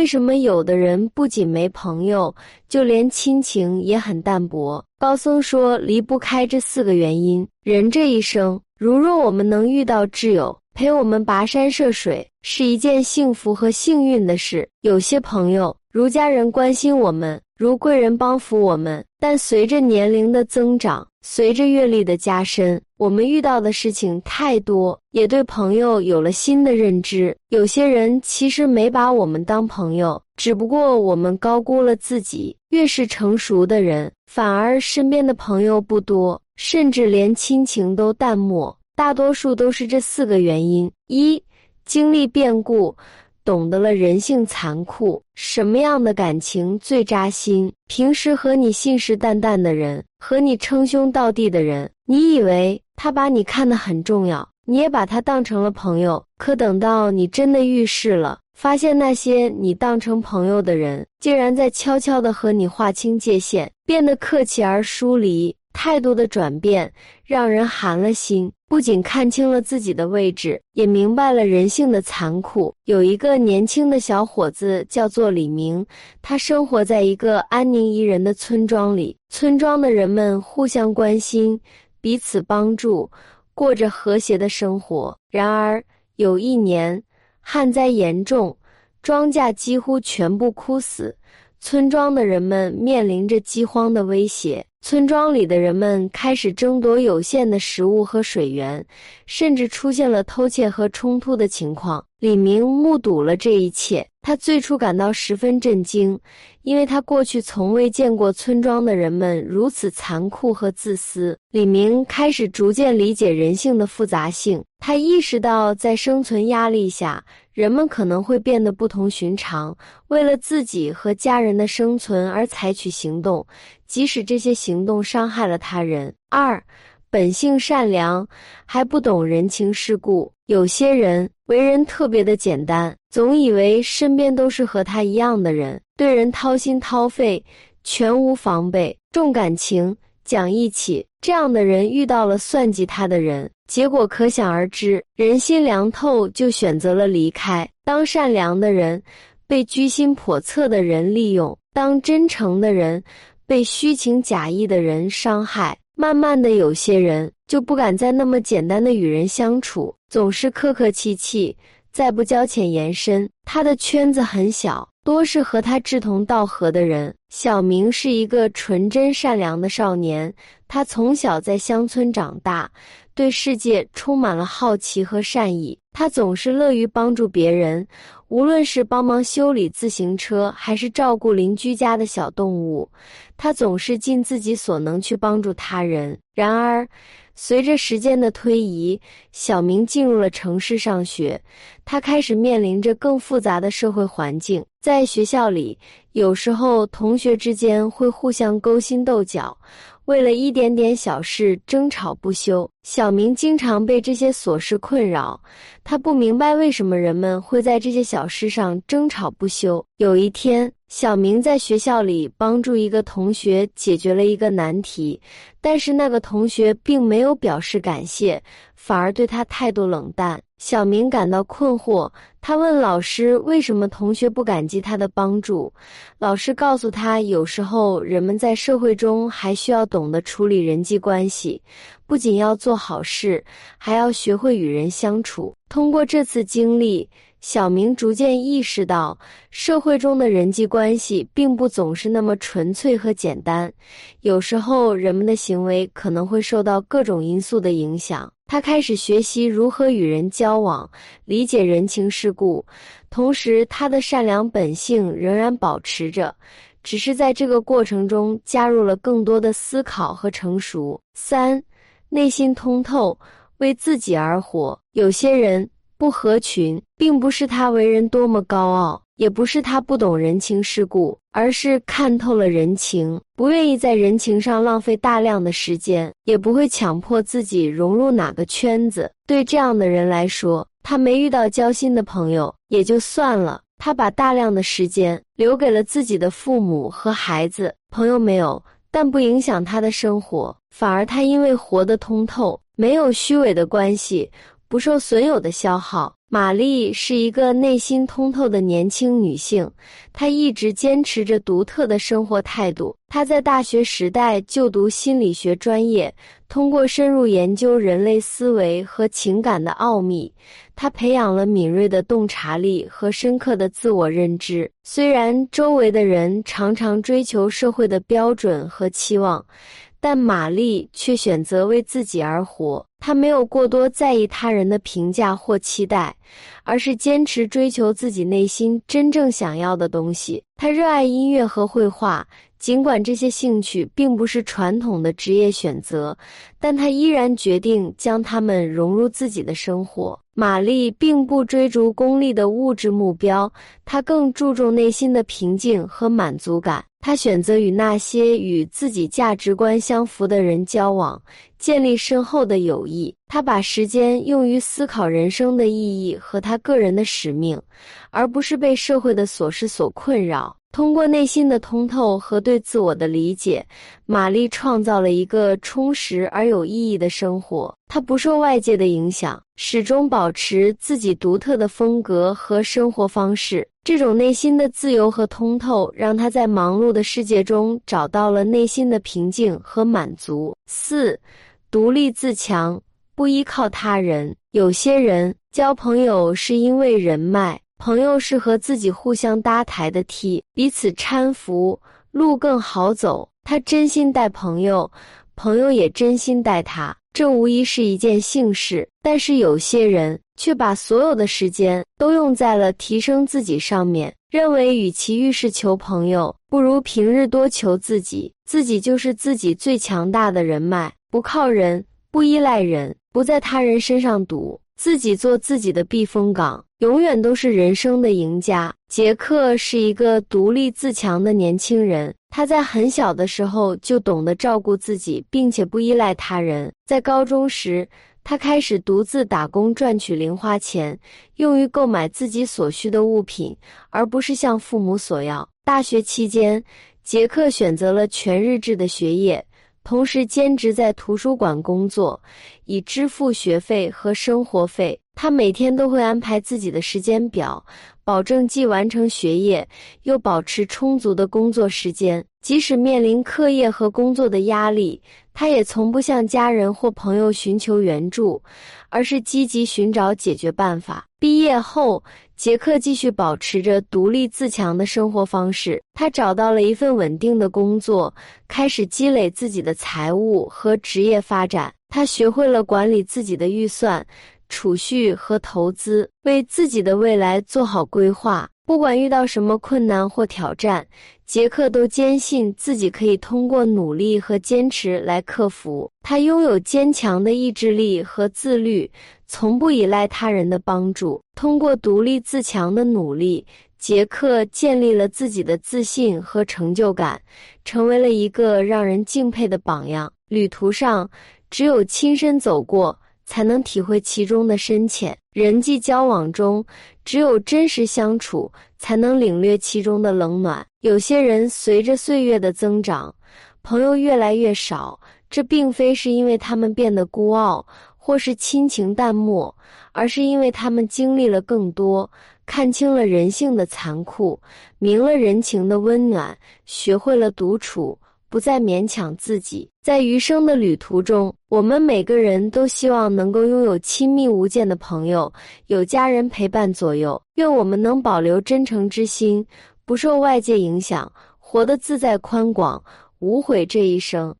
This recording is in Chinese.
为什么有的人不仅没朋友，就连亲情也很淡薄？高僧说，离不开这四个原因。人这一生，如若我们能遇到挚友，陪我们跋山涉水，是一件幸福和幸运的事。有些朋友，如家人关心我们，如贵人帮扶我们，但随着年龄的增长，随着阅历的加深，我们遇到的事情太多，也对朋友有了新的认知。有些人其实没把我们当朋友，只不过我们高估了自己。越是成熟的人，反而身边的朋友不多，甚至连亲情都淡漠。大多数都是这四个原因：一、经历变故，懂得了人性残酷。什么样的感情最扎心？平时和你信誓旦旦的人，和你称兄道弟的人，你以为他把你看得很重要，你也把他当成了朋友。可等到你真的遇事了，发现那些你当成朋友的人，竟然在悄悄地和你划清界限，变得客气而疏离。态度的转变让人寒了心，不仅看清了自己的位置，也明白了人性的残酷。有一个年轻的小伙子叫做李明，他生活在一个安宁宜人的村庄里，村庄的人们互相关心，彼此帮助，过着和谐的生活。然而有一年，旱灾严重，庄稼几乎全部枯死，村庄的人们面临着饥荒的威胁。村庄里的人们开始争夺有限的食物和水源，甚至出现了偷窃和冲突的情况。李明目睹了这一切，他最初感到十分震惊，因为他过去从未见过村庄的人们如此残酷和自私。李明开始逐渐理解人性的复杂性，他意识到在生存压力下，人们可能会变得不同寻常，为了自己和家人的生存而采取行动，即使这些行动伤害了他人。二。本性善良，还不懂人情世故。有些人为人特别的简单，总以为身边都是和他一样的人，对人掏心掏肺，全无防备，重感情，讲义气。这样的人遇到了算计他的人，结果可想而知。人心凉透，就选择了离开。当善良的人被居心叵测的人利用，当真诚的人被虚情假意的人伤害。慢慢的，有些人就不敢再那么简单的与人相处，总是客客气气，再不交浅言深。他的圈子很小，多是和他志同道合的人。小明是一个纯真善良的少年，他从小在乡村长大，对世界充满了好奇和善意。他总是乐于帮助别人。无论是帮忙修理自行车，还是照顾邻居家的小动物，他总是尽自己所能去帮助他人。然而，随着时间的推移，小明进入了城市上学，他开始面临着更复杂的社会环境。在学校里，有时候同学之间会互相勾心斗角。为了一点点小事争吵不休，小明经常被这些琐事困扰。他不明白为什么人们会在这些小事上争吵不休。有一天，小明在学校里帮助一个同学解决了一个难题，但是那个同学并没有表示感谢，反而对他态度冷淡。小明感到困惑，他问老师：“为什么同学不感激他的帮助？”老师告诉他：“有时候人们在社会中还需要懂得处理人际关系，不仅要做好事，还要学会与人相处。”通过这次经历。小明逐渐意识到，社会中的人际关系并不总是那么纯粹和简单，有时候人们的行为可能会受到各种因素的影响。他开始学习如何与人交往，理解人情世故，同时他的善良本性仍然保持着，只是在这个过程中加入了更多的思考和成熟。三，内心通透，为自己而活。有些人。不合群，并不是他为人多么高傲，也不是他不懂人情世故，而是看透了人情，不愿意在人情上浪费大量的时间，也不会强迫自己融入哪个圈子。对这样的人来说，他没遇到交心的朋友也就算了，他把大量的时间留给了自己的父母和孩子。朋友没有，但不影响他的生活，反而他因为活得通透，没有虚伪的关系。不受损友的消耗。玛丽是一个内心通透的年轻女性，她一直坚持着独特的生活态度。她在大学时代就读心理学专业，通过深入研究人类思维和情感的奥秘，她培养了敏锐的洞察力和深刻的自我认知。虽然周围的人常常追求社会的标准和期望，但玛丽却选择为自己而活。他没有过多在意他人的评价或期待，而是坚持追求自己内心真正想要的东西。他热爱音乐和绘画，尽管这些兴趣并不是传统的职业选择，但他依然决定将它们融入自己的生活。玛丽并不追逐功利的物质目标，她更注重内心的平静和满足感。她选择与那些与自己价值观相符的人交往。建立深厚的友谊。他把时间用于思考人生的意义和他个人的使命，而不是被社会的琐事所困扰。通过内心的通透和对自我的理解，玛丽创造了一个充实而有意义的生活。她不受外界的影响，始终保持自己独特的风格和生活方式。这种内心的自由和通透，让她在忙碌的世界中找到了内心的平静和满足。四。独立自强，不依靠他人。有些人交朋友是因为人脉，朋友是和自己互相搭台的梯，彼此搀扶，路更好走。他真心待朋友，朋友也真心待他，这无疑是一件幸事。但是有些人却把所有的时间都用在了提升自己上面，认为与其遇事求朋友，不如平日多求自己，自己就是自己最强大的人脉。不靠人，不依赖人，不在他人身上赌，自己做自己的避风港，永远都是人生的赢家。杰克是一个独立自强的年轻人，他在很小的时候就懂得照顾自己，并且不依赖他人。在高中时，他开始独自打工赚取零花钱，用于购买自己所需的物品，而不是向父母索要。大学期间，杰克选择了全日制的学业。同时兼职在图书馆工作，以支付学费和生活费。他每天都会安排自己的时间表，保证既完成学业，又保持充足的工作时间。即使面临课业和工作的压力，他也从不向家人或朋友寻求援助，而是积极寻找解决办法。毕业后，杰克继续保持着独立自强的生活方式。他找到了一份稳定的工作，开始积累自己的财务和职业发展。他学会了管理自己的预算。储蓄和投资，为自己的未来做好规划。不管遇到什么困难或挑战，杰克都坚信自己可以通过努力和坚持来克服。他拥有坚强的意志力和自律，从不依赖他人的帮助。通过独立自强的努力，杰克建立了自己的自信和成就感，成为了一个让人敬佩的榜样。旅途上，只有亲身走过。才能体会其中的深浅。人际交往中，只有真实相处，才能领略其中的冷暖。有些人随着岁月的增长，朋友越来越少，这并非是因为他们变得孤傲，或是亲情淡漠，而是因为他们经历了更多，看清了人性的残酷，明了人情的温暖，学会了独处。不再勉强自己，在余生的旅途中，我们每个人都希望能够拥有亲密无间的朋友，有家人陪伴左右。愿我们能保留真诚之心，不受外界影响，活得自在宽广，无悔这一生。